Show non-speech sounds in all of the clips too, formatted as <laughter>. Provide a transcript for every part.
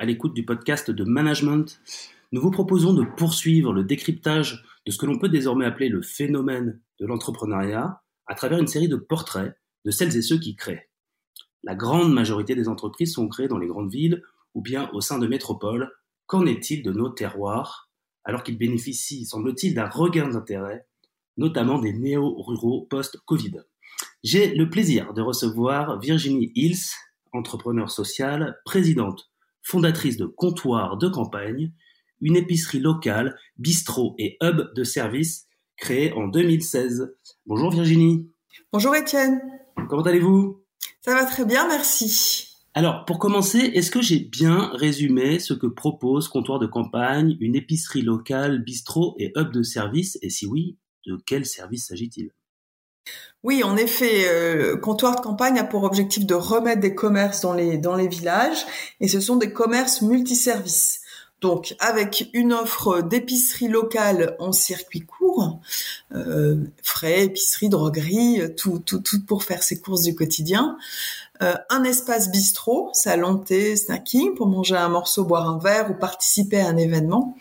à l'écoute du podcast de Management. Nous vous proposons de poursuivre le décryptage de ce que l'on peut désormais appeler le phénomène de l'entrepreneuriat à travers une série de portraits de celles et ceux qui créent. La grande majorité des entreprises sont créées dans les grandes villes ou bien au sein de métropoles. Qu'en est-il de nos terroirs alors qu'ils bénéficient, semble-t-il, d'un regain d'intérêt, notamment des néo-ruraux post-Covid? J'ai le plaisir de recevoir Virginie Hills, entrepreneur sociale, présidente fondatrice de Comptoir de campagne, une épicerie locale, bistrot et hub de service créée en 2016. Bonjour Virginie. Bonjour Étienne. Comment allez-vous? Ça va très bien, merci. Alors, pour commencer, est-ce que j'ai bien résumé ce que propose Comptoir de campagne, une épicerie locale, bistrot et hub de service Et si oui, de quel service s'agit-il? Oui, en effet, euh, comptoir de campagne a pour objectif de remettre des commerces dans les villages, et ce sont des commerces multiservices. Donc, avec une offre d'épicerie locale en circuit court, euh, frais, épicerie, droguerie, tout, tout, tout pour faire ses courses du quotidien, euh, un espace bistrot, salon thé, snacking pour manger un morceau, boire un verre ou participer à un événement.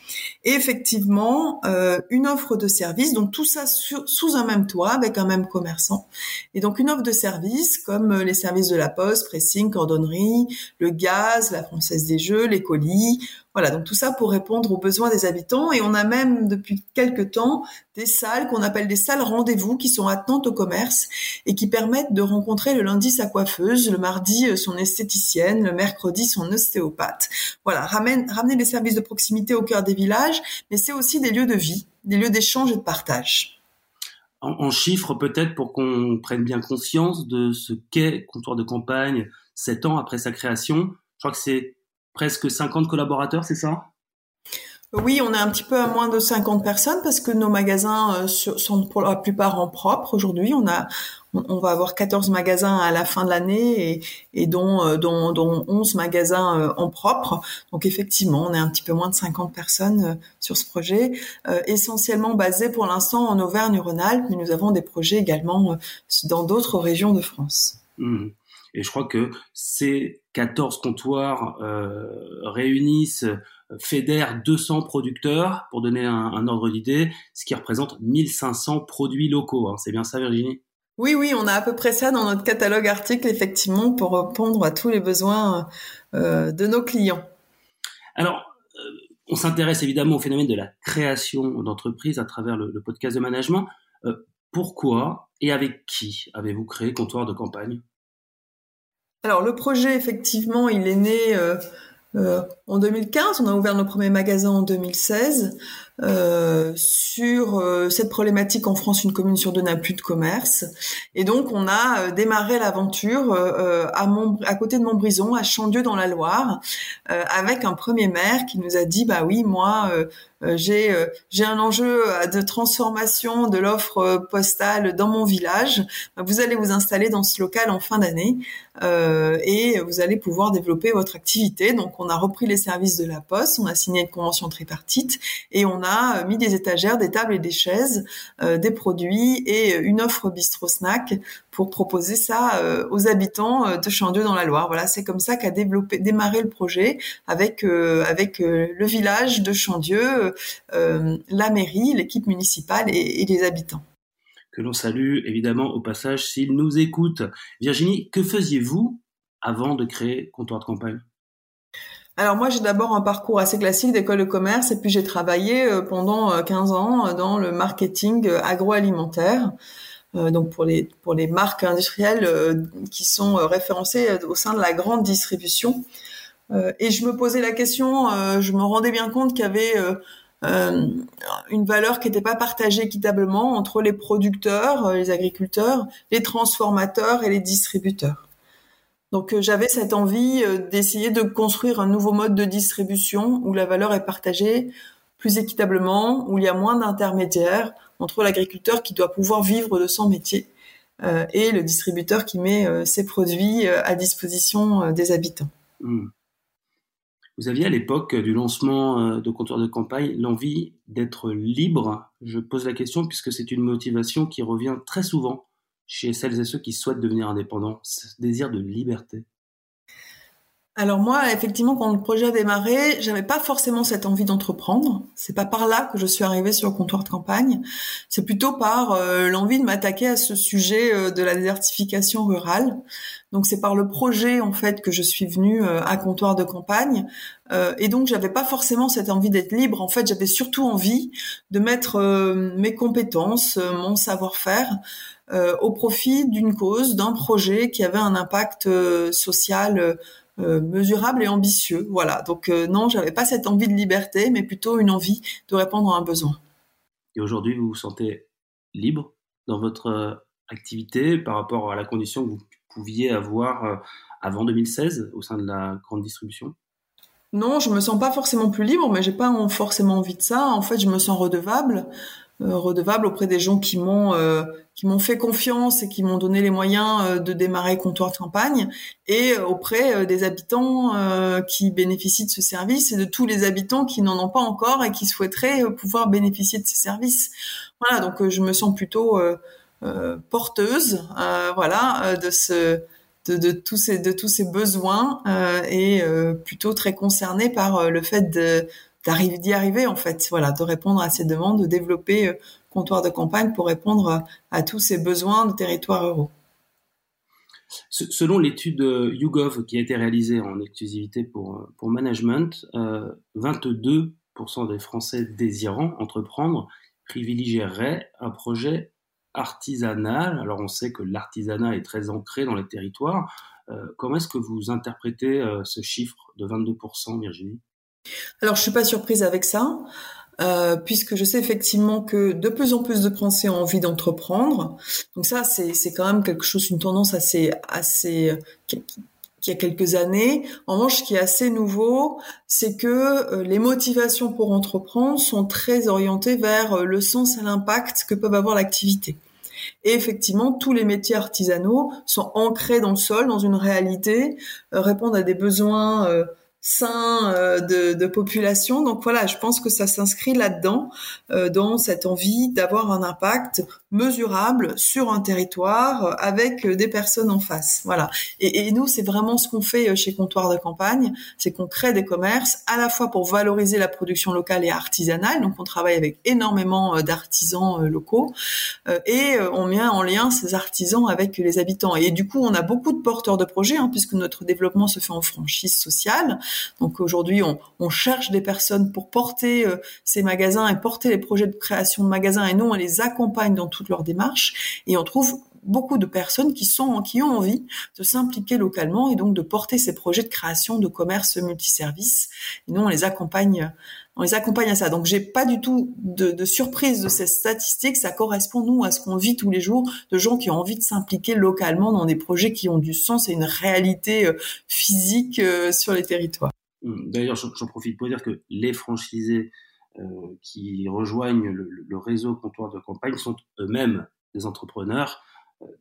Et effectivement, euh, une offre de service, donc tout ça sous un même toit avec un même commerçant. Et donc une offre de service comme euh, les services de la poste, pressing, cordonnerie, le gaz, la française des jeux, les colis. Voilà, donc tout ça pour répondre aux besoins des habitants. Et on a même depuis quelques temps des salles qu'on appelle des salles rendez-vous qui sont attenantes au commerce et qui permettent de rencontrer le lundi sa coiffeuse, le mardi euh, son esthéticienne, le mercredi son ostéopathe. Voilà, ramener les services de proximité au cœur des villages, mais c'est aussi des lieux de vie, des lieux d'échange et de partage. En, chiffres peut-être pour qu'on prenne bien conscience de ce qu'est Comptoir de campagne sept ans après sa création. Je crois que c'est presque 50 collaborateurs, c'est ça? Oui, on est un petit peu à moins de 50 personnes parce que nos magasins euh, sont pour la plupart en propre aujourd'hui. On a, on va avoir 14 magasins à la fin de l'année et, et dont, euh, dont, dont 11 magasins euh, en propre. Donc effectivement, on est un petit peu moins de 50 personnes sur ce projet, essentiellement basé pour l'instant en Auvergne-Rhône-Alpes, mais nous avons des projets également dans d'autres régions de France. Mmh. Et je crois que ces 14 comptoirs réunissent fédère 200 producteurs, pour donner un, ordre d'idée, ce qui représente 1500 produits locaux. Hein. C'est bien ça, Virginie? Oui, oui, on a à peu près ça dans notre catalogue article, effectivement, pour répondre à tous les besoins euh, de nos clients. Alors, euh, on s'intéresse évidemment au phénomène de la création d'entreprises à travers le, podcast de management. Euh, pourquoi et avec qui avez-vous créé Comptoir de campagne? Alors le projet, effectivement, il est né euh, en 2015, on a ouvert nos premiers magasins en 2016. Euh, sur euh, cette problématique en France, une commune sur deux n'a plus de commerce. Et donc, on a démarré l'aventure à, à côté de Montbrison, à Chandieu dans la Loire, avec un premier maire qui nous a dit, bah oui, moi, j'ai j'ai un enjeu de transformation de l'offre postale dans mon village. Bah, vous allez vous installer dans ce local en fin d'année et vous allez pouvoir développer votre activité. Donc, on a repris les services de la Poste, on a signé une convention tripartite et on a euh, mis des étagères, des tables et des chaises, euh, des produits et une offre bistrot snack pour proposer ça euh, aux habitants de Chandieu dans la Loire. Voilà, c'est comme ça qu'a développé, démarré le projet avec avec le village de Chandieu, la mairie, l'équipe municipale et, et les habitants que l'on salue évidemment au passage s'ils nous écoutent. Virginie, que faisiez-vous avant de créer Comptoir de campagne? Alors moi, j'ai d'abord un parcours assez classique d'école de commerce et puis j'ai travaillé euh, pendant 15 euh, ans euh, dans le marketing agroalimentaire. donc pour les pour les marques industrielles qui sont référencées au sein de la grande distribution. et je me posais la question, je me rendais bien compte qu'il y avait une valeur qui n'était pas partagée équitablement entre les producteurs, les agriculteurs, les transformateurs et les distributeurs. Donc j'avais cette envie d'essayer de construire un nouveau mode de distribution où la valeur est partagée plus équitablement, où il y a moins d'intermédiaires entre l'agriculteur qui doit pouvoir vivre de son métier euh, et le distributeur qui met euh, ses produits euh, à disposition des habitants. Hmm. Vous aviez à l'époque du lancement de comptoir de campagne l'envie d'être libre. Je pose la question puisque c'est une motivation qui revient très souvent chez celles et ceux qui souhaitent devenir indépendants, ce désir de liberté. Alors moi, effectivement, quand le projet a démarré, j'avais pas forcément cette envie d'entreprendre. C'est pas par là que je suis arrivée sur le comptoir de campagne. C'est plutôt par euh, l'envie de m'attaquer à ce sujet euh, de la désertification rurale. Donc c'est par le projet en fait que je suis venue euh, à comptoir de campagne. et donc j'avais pas forcément cette envie d'être libre. En fait, j'avais surtout envie de mettre mes compétences, mon savoir-faire au profit d'une cause, d'un projet qui avait un impact social euh, mesurable et ambitieux. Voilà. Donc euh, non, j'avais pas cette envie de liberté, mais plutôt une envie de répondre à un besoin. Et aujourd'hui, vous vous sentez libre dans votre euh, activité par rapport à la condition que vous pouviez avoir avant 2016 au sein de la grande distribution? Non, je me sens pas forcément plus libre, mais j'ai pas forcément envie de ça. En fait, je me sens redevable. Euh, redevable auprès des gens qui m'ont euh, qui m'ont fait confiance et qui m'ont donné les moyens euh, de démarrer comptoir de campagne et auprès des habitants qui bénéficient de ce service et de tous les habitants qui n'en ont pas encore et qui souhaiteraient pouvoir bénéficier de ces services. Voilà, donc je me sens plutôt porteuse, voilà, de ce de, de, tous ces de tous ces besoins et plutôt très concernée par le fait de d'y arriver en fait, voilà, de répondre à ces demandes, de développer euh, comptoir de campagne pour répondre à, tous ces besoins de territoires ruraux. Selon l'étude euh, YouGov qui a été réalisée en exclusivité pour, euh, pour management, 22% des Français désirant entreprendre privilégieraient un projet artisanal. Alors on sait que l'artisanat est très ancré dans les territoires. comment est-ce que vous interprétez ce chiffre de 22%, Virginie? Alors je suis pas surprise avec ça. Euh, puisque je sais effectivement que de plus en plus de Français ont envie d'entreprendre. Donc ça, c'est, quand même quelque chose, une tendance assez, assez, qui, a quelques années. En revanche, ce qui est assez nouveau, c'est que euh, les motivations pour entreprendre sont très orientées vers euh, le sens et l'impact que peuvent avoir l'activité. Et effectivement, tous les métiers artisanaux sont ancrés dans le sol, dans une réalité, répondent à des besoins sein euh, de, de, population. Donc voilà, je pense que ça s'inscrit là-dedans, euh, dans cette envie d'avoir un impact mesurable sur un territoire euh, avec des personnes en face. Voilà. Et, et nous, c'est vraiment ce qu'on fait chez Comptoir de Campagne, c'est qu'on crée des commerces à la fois pour valoriser la production locale et artisanale. Donc on travaille avec énormément d'artisans locaux et on met en lien ces artisans avec les habitants. Et du coup, on a beaucoup de porteurs de projets, hein, puisque notre développement se fait en franchise sociale. Donc aujourd'hui, on, cherche des personnes pour porter euh, ces magasins et porter les projets de création de magasins et nous, on les accompagne dans toute leur démarche et on trouve beaucoup de personnes qui sont qui ont envie de s'impliquer localement et donc de porter ces projets de création de commerce multiservice. Et nous, on les accompagne on les accompagne à ça. Donc j'ai pas du tout de, surprise de ces statistiques. Ça correspond nous à ce qu'on vit tous les jours de gens qui ont envie de s'impliquer localement dans des projets qui ont du sens et une réalité euh, physique euh, sur les territoires. Hum, d'ailleurs, j'en profite pour dire que les franchisés euh, qui rejoignent le, réseau comptoir de campagne sont eux-mêmes des entrepreneurs.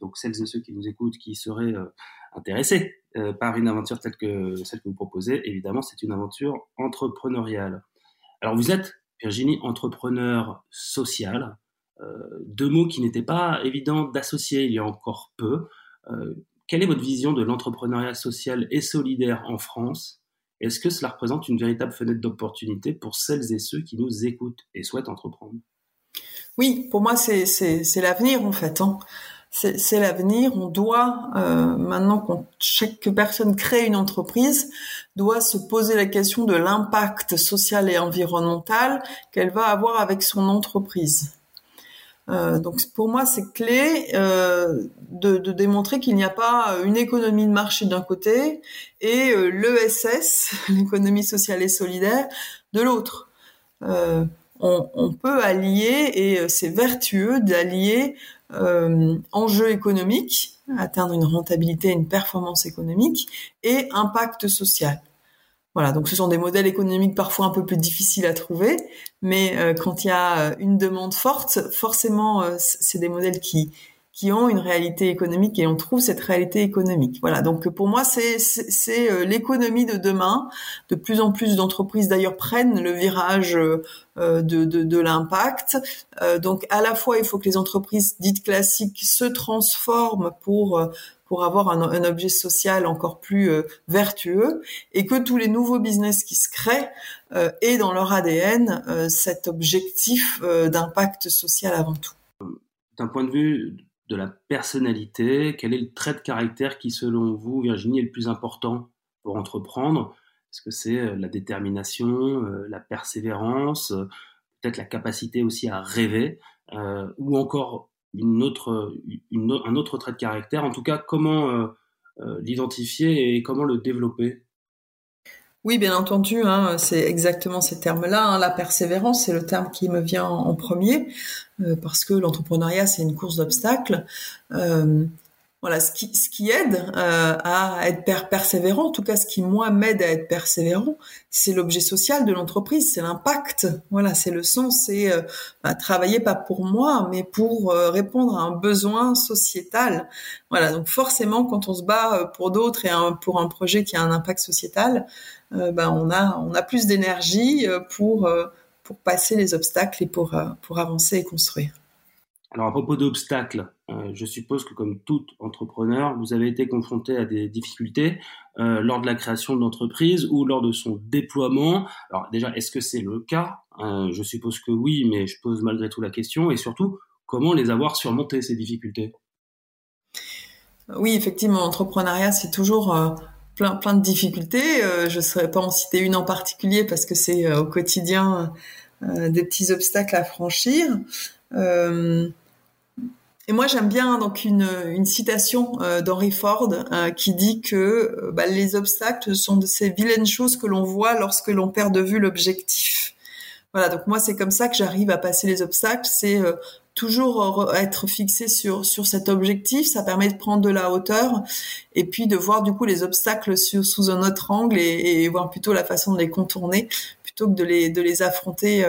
donc celles et ceux qui nous écoutent, qui seraient intéressés par une aventure telle que celle que vous proposez, évidemment, c'est une aventure entrepreneuriale. Alors vous êtes, Virginie, entrepreneur social, euh, deux mots qui n'étaient pas évidents d'associer il y a encore peu. Euh, quelle est votre vision de l'entrepreneuriat social et solidaire en France? Est-ce que cela représente une véritable fenêtre d'opportunité pour celles et ceux qui nous écoutent et souhaitent entreprendre? Oui, pour moi c'est l'avenir en fait. Hein c'est l'avenir. On doit euh, maintenant qu'on chaque personne crée une entreprise doit se poser la question de l'impact social et environnemental qu'elle va avoir avec son entreprise. Euh, donc pour moi c'est clé euh, de, démontrer qu'il n'y a pas une économie de marché d'un côté et l'ESS, <laughs> l'économie sociale et solidaire, de l'autre. On, peut allier et c'est vertueux d'allier enjeu économique, atteindre une rentabilité, une performance économique, et impact social. Voilà, donc ce sont des modèles économiques parfois un peu plus difficiles à trouver, mais euh, quand il y a euh, une demande forte, forcément, euh, c'est des modèles qui qui ont une réalité économique et on trouve cette réalité économique. Voilà, donc pour moi, c'est c'est l'économie de demain. De plus en plus d'entreprises d'ailleurs prennent le virage de, de, de l'impact. donc à la fois, il faut que les entreprises dites classiques se transforment pour pour avoir un, un, objet social encore plus euh, vertueux et que tous les nouveaux business qui se créent euh, aient dans leur ADN euh, cet objectif euh, d'impact social avant tout. D'un point de vue de la personnalité, quel est le trait de caractère qui, selon vous, Virginie, est le plus important pour entreprendre? Est-ce que c'est la détermination, la persévérance, peut-être la capacité aussi à rêver, ou encore un autre trait de caractère? En tout cas, comment euh, euh, l'identifier et comment le développer? Oui, bien entendu, hein, c'est exactement ces termes-là. Hein. La persévérance, c'est le terme qui me vient en, premier, euh, parce que l'entrepreneuriat, c'est une course d'obstacles. Euh, voilà, ce qui, aide euh, à être persévérant, en tout cas ce qui moi m'aide à être persévérant, c'est l'objet social de l'entreprise, c'est l'impact. Voilà, c'est le sens, c'est euh, bah, travailler pas pour moi, mais pour euh, répondre à un besoin sociétal. Voilà, donc forcément quand on se bat euh, pour d'autres et pour un projet qui a un impact sociétal, bah, on a on a plus d'énergie pour pour passer les obstacles et pour pour avancer et construire. Alors à propos d'obstacles, euh, je suppose que comme tout entrepreneur, vous avez été confronté à des difficultés euh, lors de la création de l'entreprise ou lors de son déploiement. Alors déjà, est-ce que c'est le cas? Euh, Je suppose que oui, mais je pose malgré tout la question. Et surtout, comment les avoir surmonté ces difficultés? Oui, effectivement, l'entrepreneuriat, c'est toujours plein de difficultés. je ne saurais pas en citer une en particulier parce que c'est au quotidien des petits obstacles à franchir. Euh, et moi, j'aime bien donc une, une citation euh, d'Henry Ford euh, qui dit que euh, bah, les obstacles sont de ces vilaines choses que l'on voit lorsque l'on perd de vue l'objectif. Voilà, donc moi, c'est comme ça que j'arrive à passer les obstacles. C'est toujours être fixé sur sur cet objectif. Ça permet de prendre de la hauteur et puis de voir du coup les obstacles sous un autre angle et, et, voir plutôt la façon de les contourner plutôt que de les de les affronter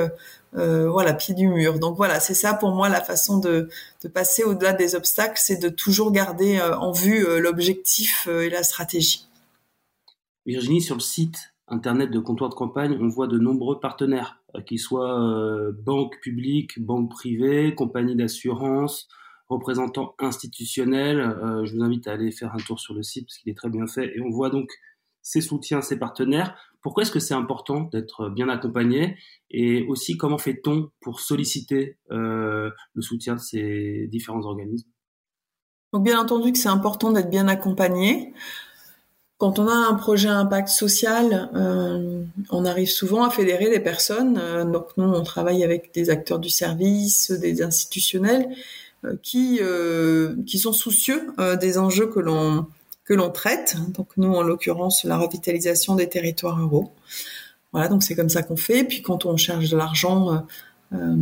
euh, voilà, pied du mur. Donc voilà, c'est ça pour moi la façon de, passer au-delà des obstacles, c'est de toujours garder euh, en vue euh, l'objectif et la stratégie. Virginie, sur le site internet de comptoir de campagne, on voit de nombreux partenaires, qu'ils soient banques publiques, banques privées, compagnies d'assurance, représentants institutionnels. je vous invite à aller faire un tour sur le site parce qu'il est très bien fait et on voit donc ses soutiens, ses partenaires. Pourquoi est-ce que c'est important d'être bien accompagné et aussi comment fait-on pour solliciter euh, le soutien de ces différents organismes? Donc bien entendu que c'est important d'être bien accompagné. Quand on a un projet à impact social, euh, on arrive souvent à fédérer les personnes. Euh, donc nous, on travaille avec des acteurs du service, des institutionnels qui qui sont soucieux des enjeux que l'on que l'on traite. Donc nous, en l'occurrence, la revitalisation des territoires ruraux. Voilà, donc c'est comme ça qu'on fait. Puis quand on cherche de l'argent, euh, euh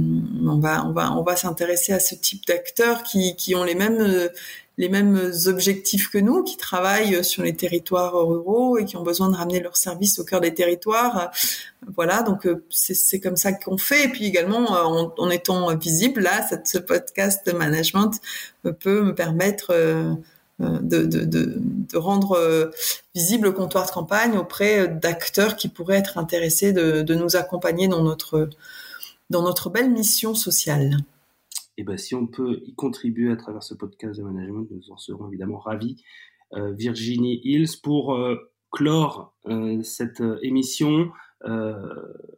on va on va on va s'intéresser à ce type d'acteurs qui qui ont les mêmes euh, les mêmes objectifs que nous, qui travaillent sur les territoires ruraux et qui ont besoin de ramener leurs services au cœur des territoires. Voilà, donc euh, c'est comme ça qu'on fait. Et puis également, en, en étant visible, là, cette, ce podcast de management peut me permettre euh, de, de, rendre euh, visible le comptoir de campagne auprès d'acteurs qui pourraient être intéressés de, nous accompagner dans notre, dans notre belle mission sociale. Et eh ben, si on peut y contribuer à travers ce podcast de management, nous en serons évidemment ravis. Euh, Virginie Hills, pour euh, clore euh, cette émission,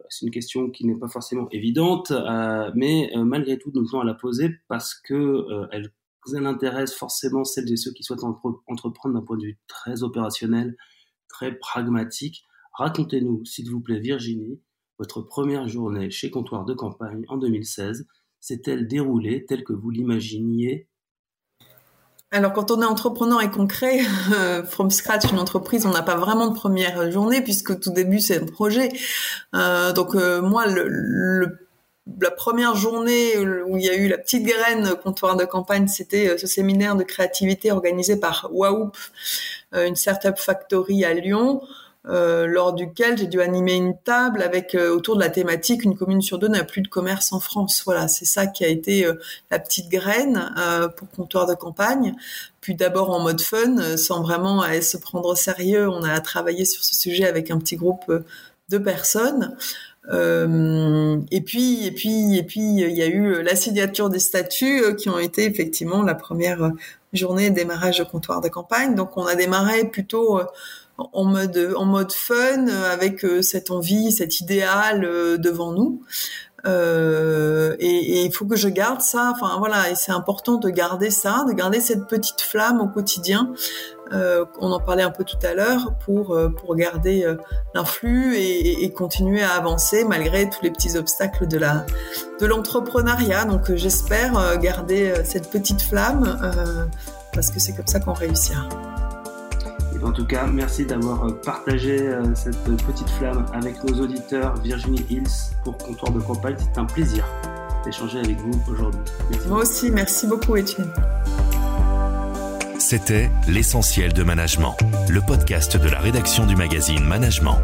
c'est une question qui n'est pas forcément évidente, mais malgré tout, nous allons la poser parce que elle elle intéresse forcément celles et ceux qui souhaitent entreprendre d'un point de vue très opérationnel, très pragmatique. Racontez-nous, s'il vous plaît, Virginie, votre première journée chez Comptoir de Campagne en 2016. S'est-elle déroulée telle que vous l'imaginiez? Alors quand on est entrepreneur et qu'on crée euh, from scratch une entreprise, on n'a pas vraiment de première journée puisque tout début c'est un projet. Euh, donc euh, moi le la première journée où il y a eu la petite graine comptoir de campagne, c'était ce séminaire de créativité organisé par WAOP, une startup factory à Lyon. Euh, lors duquel j'ai dû animer une table avec euh, autour de la thématique une commune sur deux n'a plus de commerce en France. Voilà, c'est ça qui a été euh, la petite graine pour comptoir de campagne. Puis d'abord en mode fun, sans vraiment se prendre au sérieux, on a travaillé sur ce sujet avec un petit groupe de personnes. Et puis, et puis, et puis, il y a eu la signature des statuts qui ont été effectivement la première journée de démarrage de comptoir de campagne. Donc, on a démarré plutôt en mode en mode fun avec euh, cette envie, cet idéal euh, devant nous. Euh, et il faut que je garde ça. Enfin voilà, et c'est important de garder ça, de garder cette petite flamme au quotidien. On en parlait un peu tout à l'heure pour pour garder l'influx et, et, continuer à avancer malgré tous les petits obstacles de la de l'entrepreneuriat. Donc j'espère garder cette petite flamme parce que c'est comme ça qu'on réussira. En tout cas, merci d'avoir euh, partagé euh, cette petite flamme avec nos auditeurs Virginie Hills pour Comptoir de Campagne. C'est un plaisir d'échanger avec vous aujourd'hui. Moi aussi, merci beaucoup Étienne. C'était L'essentiel de management, le podcast de la rédaction du magazine Management.